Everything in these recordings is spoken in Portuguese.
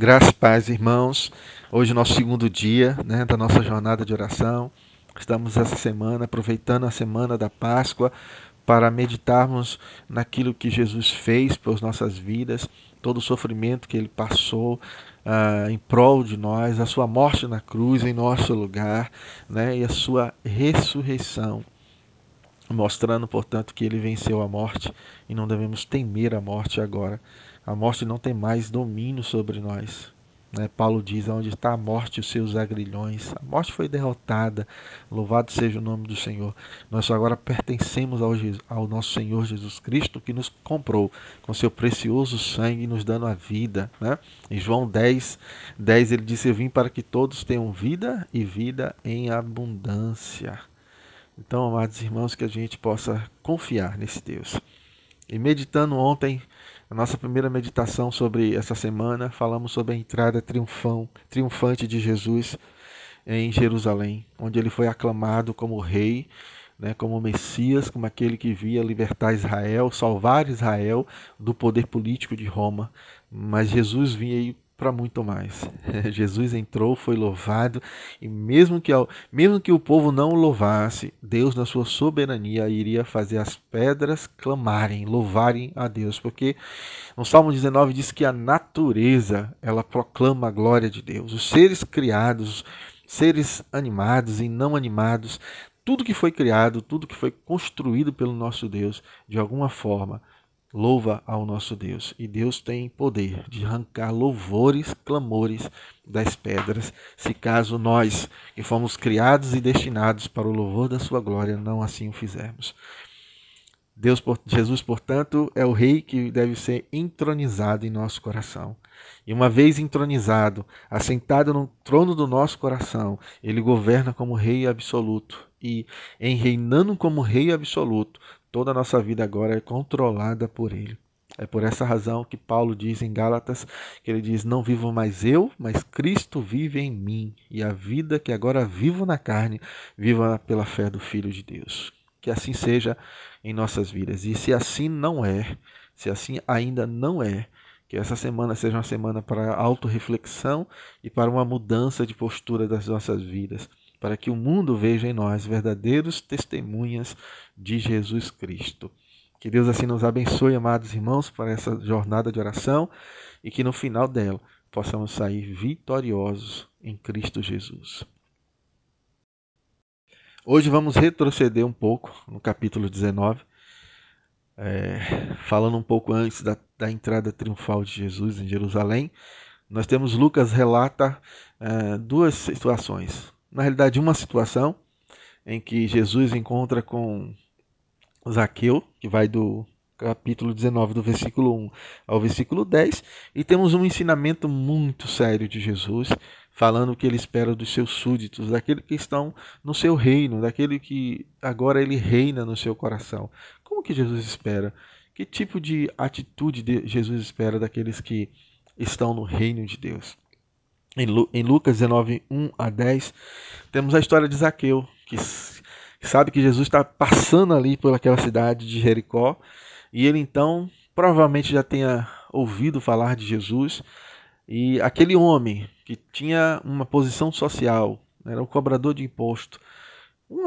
Graças, paz, irmãos. Hoje, nosso segundo dia né, da nossa jornada de oração. Estamos essa semana aproveitando a semana da Páscoa para meditarmos naquilo que Jesus fez por nossas vidas, todo o sofrimento que ele passou uh, em prol de nós, a sua morte na cruz em nosso lugar né, e a sua ressurreição mostrando, portanto, que ele venceu a morte e não devemos temer a morte agora. A morte não tem mais domínio sobre nós. Né? Paulo diz: onde está a morte, os seus agrilhões. A morte foi derrotada. Louvado seja o nome do Senhor. Nós agora pertencemos ao, ao nosso Senhor Jesus Cristo, que nos comprou com seu precioso sangue, nos dando a vida. Né? Em João 10, 10 ele disse: Eu vim para que todos tenham vida e vida em abundância. Então, amados irmãos, que a gente possa confiar nesse Deus. E meditando ontem, a nossa primeira meditação sobre essa semana, falamos sobre a entrada triunfão, triunfante de Jesus em Jerusalém, onde ele foi aclamado como rei, né, como Messias, como aquele que via libertar Israel, salvar Israel do poder político de Roma. Mas Jesus vinha para muito mais. Jesus entrou, foi louvado, e mesmo que, mesmo que o povo não o louvasse, Deus, na sua soberania, iria fazer as pedras clamarem, louvarem a Deus, porque no Salmo 19 diz que a natureza ela proclama a glória de Deus. Os seres criados, seres animados e não animados, tudo que foi criado, tudo que foi construído pelo nosso Deus, de alguma forma, louva ao nosso Deus. E Deus tem poder de arrancar louvores, clamores das pedras, se caso nós, que fomos criados e destinados para o louvor da sua glória, não assim o fizermos. Deus, Jesus, portanto, é o rei que deve ser entronizado em nosso coração. E uma vez entronizado, assentado no trono do nosso coração, ele governa como rei absoluto. E em reinando como rei absoluto, Toda a nossa vida agora é controlada por Ele. É por essa razão que Paulo diz em Gálatas que ele diz: Não vivo mais eu, mas Cristo vive em mim, e a vida que agora vivo na carne, viva pela fé do Filho de Deus. Que assim seja em nossas vidas. E se assim não é, se assim ainda não é, que essa semana seja uma semana para autorreflexão e para uma mudança de postura das nossas vidas para que o mundo veja em nós verdadeiros testemunhas de Jesus Cristo. Que Deus assim nos abençoe, amados irmãos, para essa jornada de oração e que no final dela possamos sair vitoriosos em Cristo Jesus. Hoje vamos retroceder um pouco no capítulo 19, é, falando um pouco antes da, da, entrada triunfal de Jesus em Jerusalém. Nós temos Lucas relata é, duas situações na realidade, uma situação em que Jesus encontra com Zaqueu, que vai do capítulo 19, do versículo 1 ao versículo 10, e temos um ensinamento muito sério de Jesus, falando o que ele espera dos seus súditos, daqueles que estão no seu reino, daquele que agora ele reina no seu coração. Como que Jesus espera? Que tipo de atitude Jesus espera daqueles que estão no reino de Deus? Em Lucas 19, 1 a 10, temos a história de Zaqueu, que sabe que Jesus está passando ali por aquela cidade de Jericó, e ele então provavelmente já tenha ouvido falar de Jesus, e aquele homem que tinha uma posição social, era o cobrador de imposto,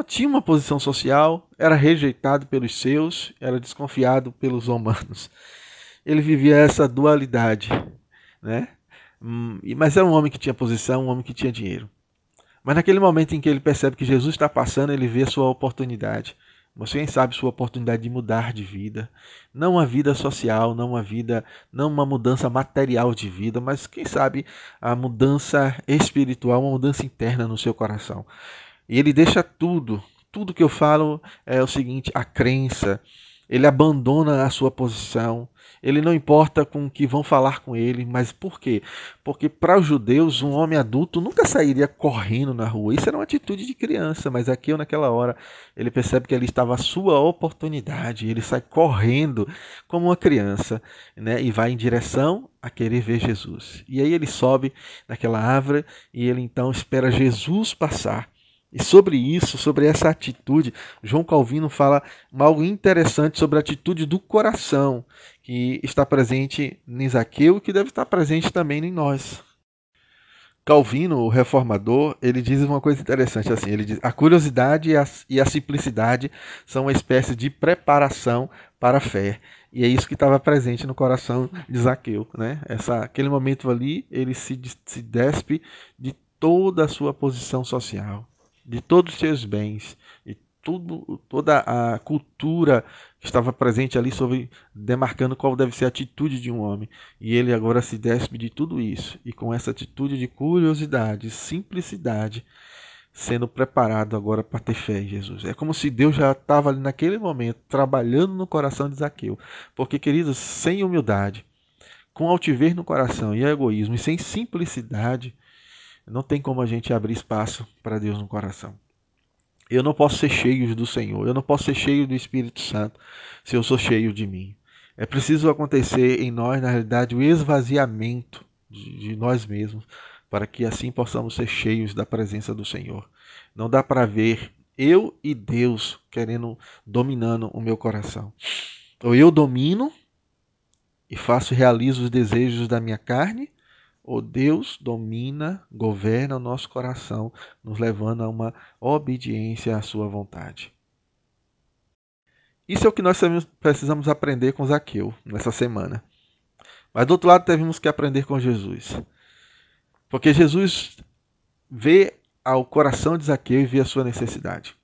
tinha uma posição social, era rejeitado pelos seus, era desconfiado pelos romanos. Ele vivia essa dualidade, né? Hum, mas era um homem que tinha posição, um homem que tinha dinheiro. Mas naquele momento em que ele percebe que Jesus está passando, ele vê a sua oportunidade. Você quem sabe sua oportunidade de mudar de vida, não uma vida social, não uma vida, não uma mudança material de vida, mas quem sabe a mudança espiritual, uma mudança interna no seu coração. E ele deixa tudo, tudo que eu falo é o seguinte, a crença, ele abandona a sua posição, ele não importa com o que vão falar com ele, mas por quê? Porque para os judeus, um homem adulto nunca sairia correndo na rua. Isso era uma atitude de criança, mas aqui naquela hora ele percebe que ali estava a sua oportunidade. Ele sai correndo como uma criança né, e vai em direção a querer ver Jesus. E aí ele sobe naquela árvore e ele então espera Jesus passar. E sobre isso, sobre essa atitude, João Calvino fala algo interessante sobre a atitude do coração, que está presente em Zaqueu e que deve estar presente também em nós. Calvino, o reformador, ele diz uma coisa interessante assim, ele diz: "A curiosidade e a, e a simplicidade são uma espécie de preparação para a fé". E é isso que estava presente no coração de Zaqueu, né? Essa aquele momento ali, ele se, se despe de toda a sua posição social, de todos os seus bens, de tudo, toda a cultura que estava presente ali sobre demarcando qual deve ser a atitude de um homem. E ele agora se despe de tudo isso e com essa atitude de curiosidade, simplicidade, sendo preparado agora para ter fé em Jesus. É como se Deus já estava ali naquele momento trabalhando no coração de Zaqueu. Porque, queridos, sem humildade, com altiver no coração e egoísmo e sem simplicidade, não tem como a gente abrir espaço para Deus no coração. Eu não posso ser cheio do Senhor, eu não posso ser cheio do Espírito Santo se eu sou cheio de mim. É preciso acontecer em nós, na realidade, o esvaziamento de, nós mesmos, para que assim possamos ser cheios da presença do Senhor. Não dá para ver eu e Deus querendo, dominando o meu coração. Ou eu domino e faço, realizo os desejos da minha carne, o Deus domina, governa o nosso coração, nos levando a uma obediência à sua vontade. Isso é o que nós precisamos aprender com Zaqueu nessa semana. Mas do outro lado, temos que aprender com Jesus. Porque Jesus vê ao coração de Zaqueu e vê a sua necessidade.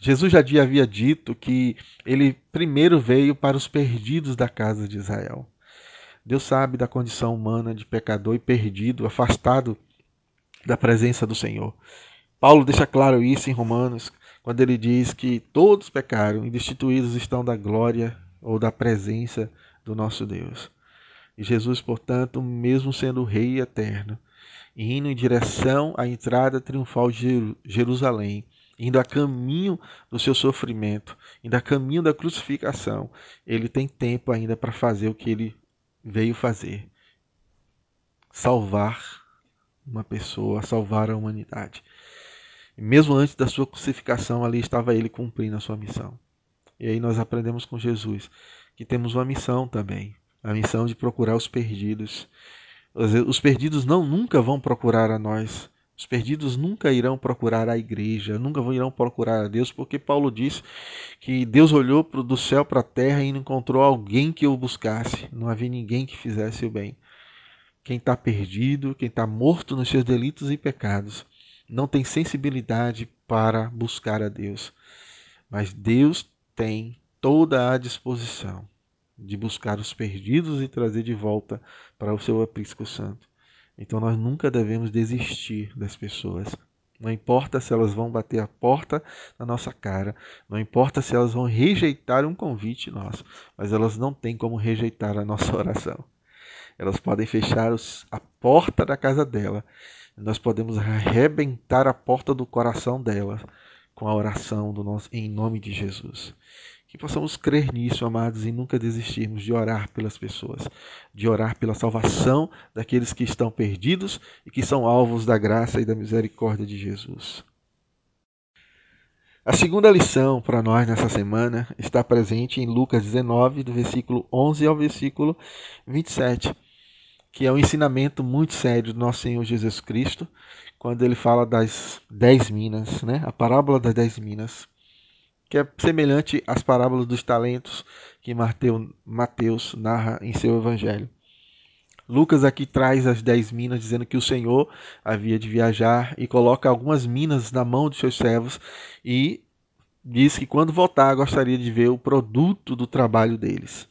Jesus já havia dito que ele primeiro veio para os perdidos da casa de Israel. Deus sabe da condição humana de pecador e perdido, afastado da presença do Senhor. Paulo deixa claro isso em Romanos, quando ele diz que todos pecaram e destituídos estão da glória ou da presença do nosso Deus. E Jesus, portanto, mesmo sendo Rei eterno, indo em direção à entrada triunfal de Jerusalém, indo a caminho do seu sofrimento, indo a caminho da crucificação, ele tem tempo ainda para fazer o que ele veio fazer: salvar uma pessoa, salvar a humanidade. E mesmo antes da sua crucificação, ali estava ele cumprindo a sua missão. E aí nós aprendemos com Jesus que temos uma missão também, a missão de procurar os perdidos. Os perdidos não nunca vão procurar a nós. Os perdidos nunca irão procurar a igreja, nunca irão procurar a Deus, porque Paulo diz que Deus olhou do céu para a terra e não encontrou alguém que o buscasse. Não havia ninguém que fizesse o bem. Quem está perdido, quem está morto nos seus delitos e pecados, não tem sensibilidade para buscar a Deus. Mas Deus tem toda a disposição de buscar os perdidos e trazer de volta para o seu aprisco santo. Então nós nunca devemos desistir das pessoas. Não importa se elas vão bater a porta na nossa cara, não importa se elas vão rejeitar um convite nosso, mas elas não têm como rejeitar a nossa oração. Elas podem fechar os, a porta da casa dela, nós podemos arrebentar a porta do coração dela com a oração do nosso, em nome de Jesus. Que possamos crer nisso, amados, e nunca desistirmos de orar pelas pessoas, de orar pela salvação daqueles que estão perdidos e que são alvos da graça e da misericórdia de Jesus. A segunda lição para nós nessa semana está presente em Lucas 19, do versículo 11 ao versículo 27, que é um ensinamento muito sério do nosso Senhor Jesus Cristo, quando ele fala das dez minas, né? a parábola das dez minas que é semelhante às parábolas dos talentos que Mateus narra em seu evangelho. Lucas aqui traz as dez minas, dizendo que o Senhor havia de viajar e coloca algumas minas na mão dos seus servos e diz que quando voltar gostaria de ver o produto do trabalho deles.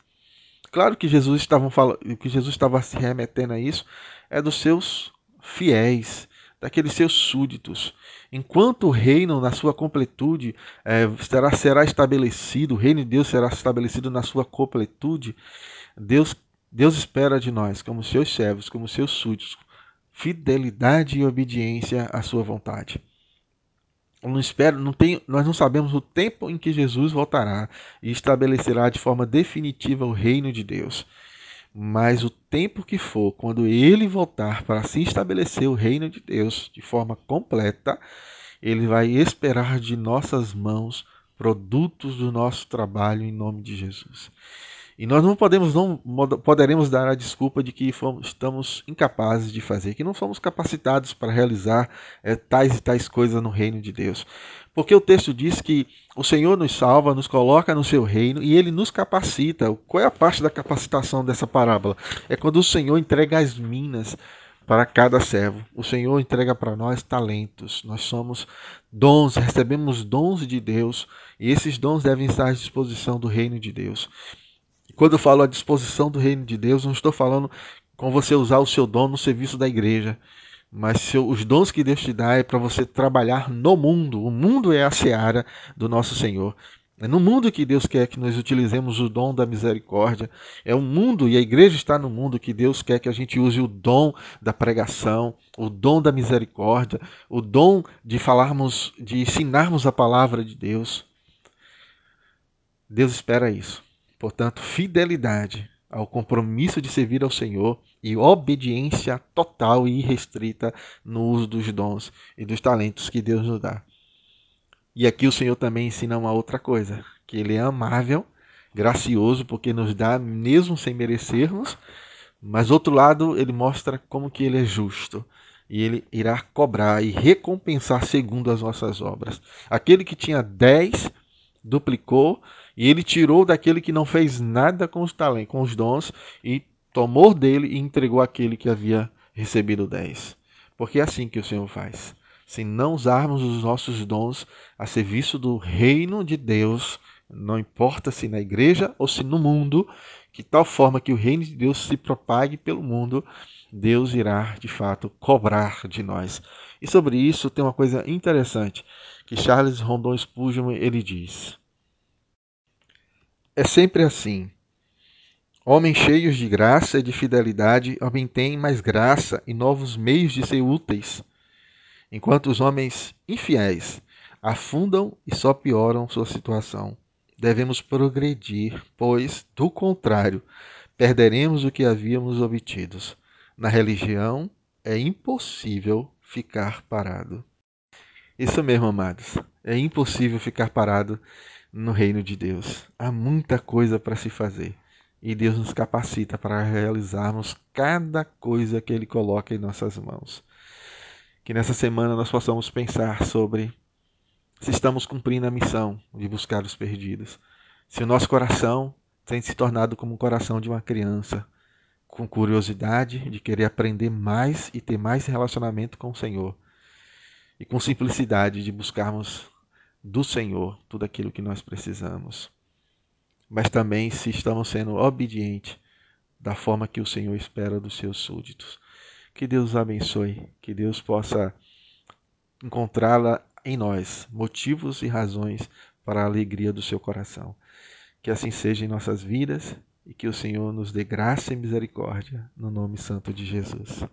Claro que Jesus estava que Jesus estava se remetendo a isso é dos seus fiéis, daqueles seus súditos. Enquanto o reino, na sua completude, é, será, será estabelecido, o reino de Deus será estabelecido na sua completude, Deus, Deus espera de nós, como seus servos, como seus súditos, fidelidade e obediência à sua vontade. não espero, não tem, nós não sabemos o tempo em que Jesus voltará e estabelecerá de forma definitiva o reino de Deus. Mas o tempo que for, quando ele voltar para se estabelecer o reino de Deus de forma completa, Ele vai esperar de nossas mãos produtos do nosso trabalho em nome de Jesus. E nós não podemos, não poderemos dar a desculpa de que fomos, estamos incapazes de fazer, que não somos capacitados para realizar é, tais e tais coisas no reino de Deus. Porque o texto diz que o Senhor nos salva, nos coloca no seu reino e ele nos capacita. Qual é a parte da capacitação dessa parábola? É quando o Senhor entrega as minas para cada servo. O Senhor entrega para nós talentos. Nós somos dons, recebemos dons de Deus e esses dons devem estar à disposição do reino de Deus. Quando eu falo à disposição do reino de Deus, não estou falando com você usar o seu dom no serviço da igreja, mas seu, os dons que Deus te dá é para você trabalhar no mundo. O mundo é a seara do nosso Senhor. É no mundo que Deus quer que nós utilizemos o dom da misericórdia. É o mundo, e a igreja está no mundo, que Deus quer que a gente use o dom da pregação, o dom da misericórdia, o dom de falarmos, de ensinarmos a palavra de Deus. Deus espera isso. Portanto, fidelidade ao compromisso de servir ao Senhor e obediência total e irrestrita no uso dos dons e dos talentos que Deus nos dá. E aqui o Senhor também ensina uma outra coisa, que ele é amável, gracioso, porque nos dá mesmo sem merecermos, mas outro lado, ele mostra como que ele é justo e ele irá cobrar e recompensar segundo as nossas obras. Aquele que tinha dez duplicou e ele tirou daquele que não fez nada com os talentos, com os dons, e tomou dele e entregou àquele que havia recebido dez. Porque é assim que o Senhor faz. Se não usarmos os nossos dons a serviço do reino de Deus, não importa se na igreja ou se no mundo, que tal forma que o reino de Deus se propague pelo mundo, Deus irá de fato cobrar de nós. E sobre isso tem uma coisa interessante que Charles Rondon Spurgeon ele diz: é sempre assim. Homens cheios de graça e de fidelidade obtêm mais graça e novos meios de ser úteis, enquanto os homens infiéis afundam e só pioram sua situação. Devemos progredir, pois, do contrário, perderemos o que havíamos obtido. Na religião é impossível ficar parado. Isso mesmo, amados. É impossível ficar parado no reino de Deus. Há muita coisa para se fazer e Deus nos capacita para realizarmos cada coisa que Ele coloca em nossas mãos. Que nessa semana nós possamos pensar sobre se estamos cumprindo a missão de buscar os perdidos, se o nosso coração tem se tornado como o coração de uma criança, com curiosidade de querer aprender mais e ter mais relacionamento com o Senhor, e com simplicidade de buscarmos do Senhor tudo aquilo que nós precisamos. Mas também se estamos sendo obedientes da forma que o Senhor espera dos seus súditos. Que Deus abençoe, que Deus possa encontrá-la em nós motivos e razões para a alegria do seu coração. Que assim seja em nossas vidas e que o Senhor nos dê graça e misericórdia no nome santo de Jesus.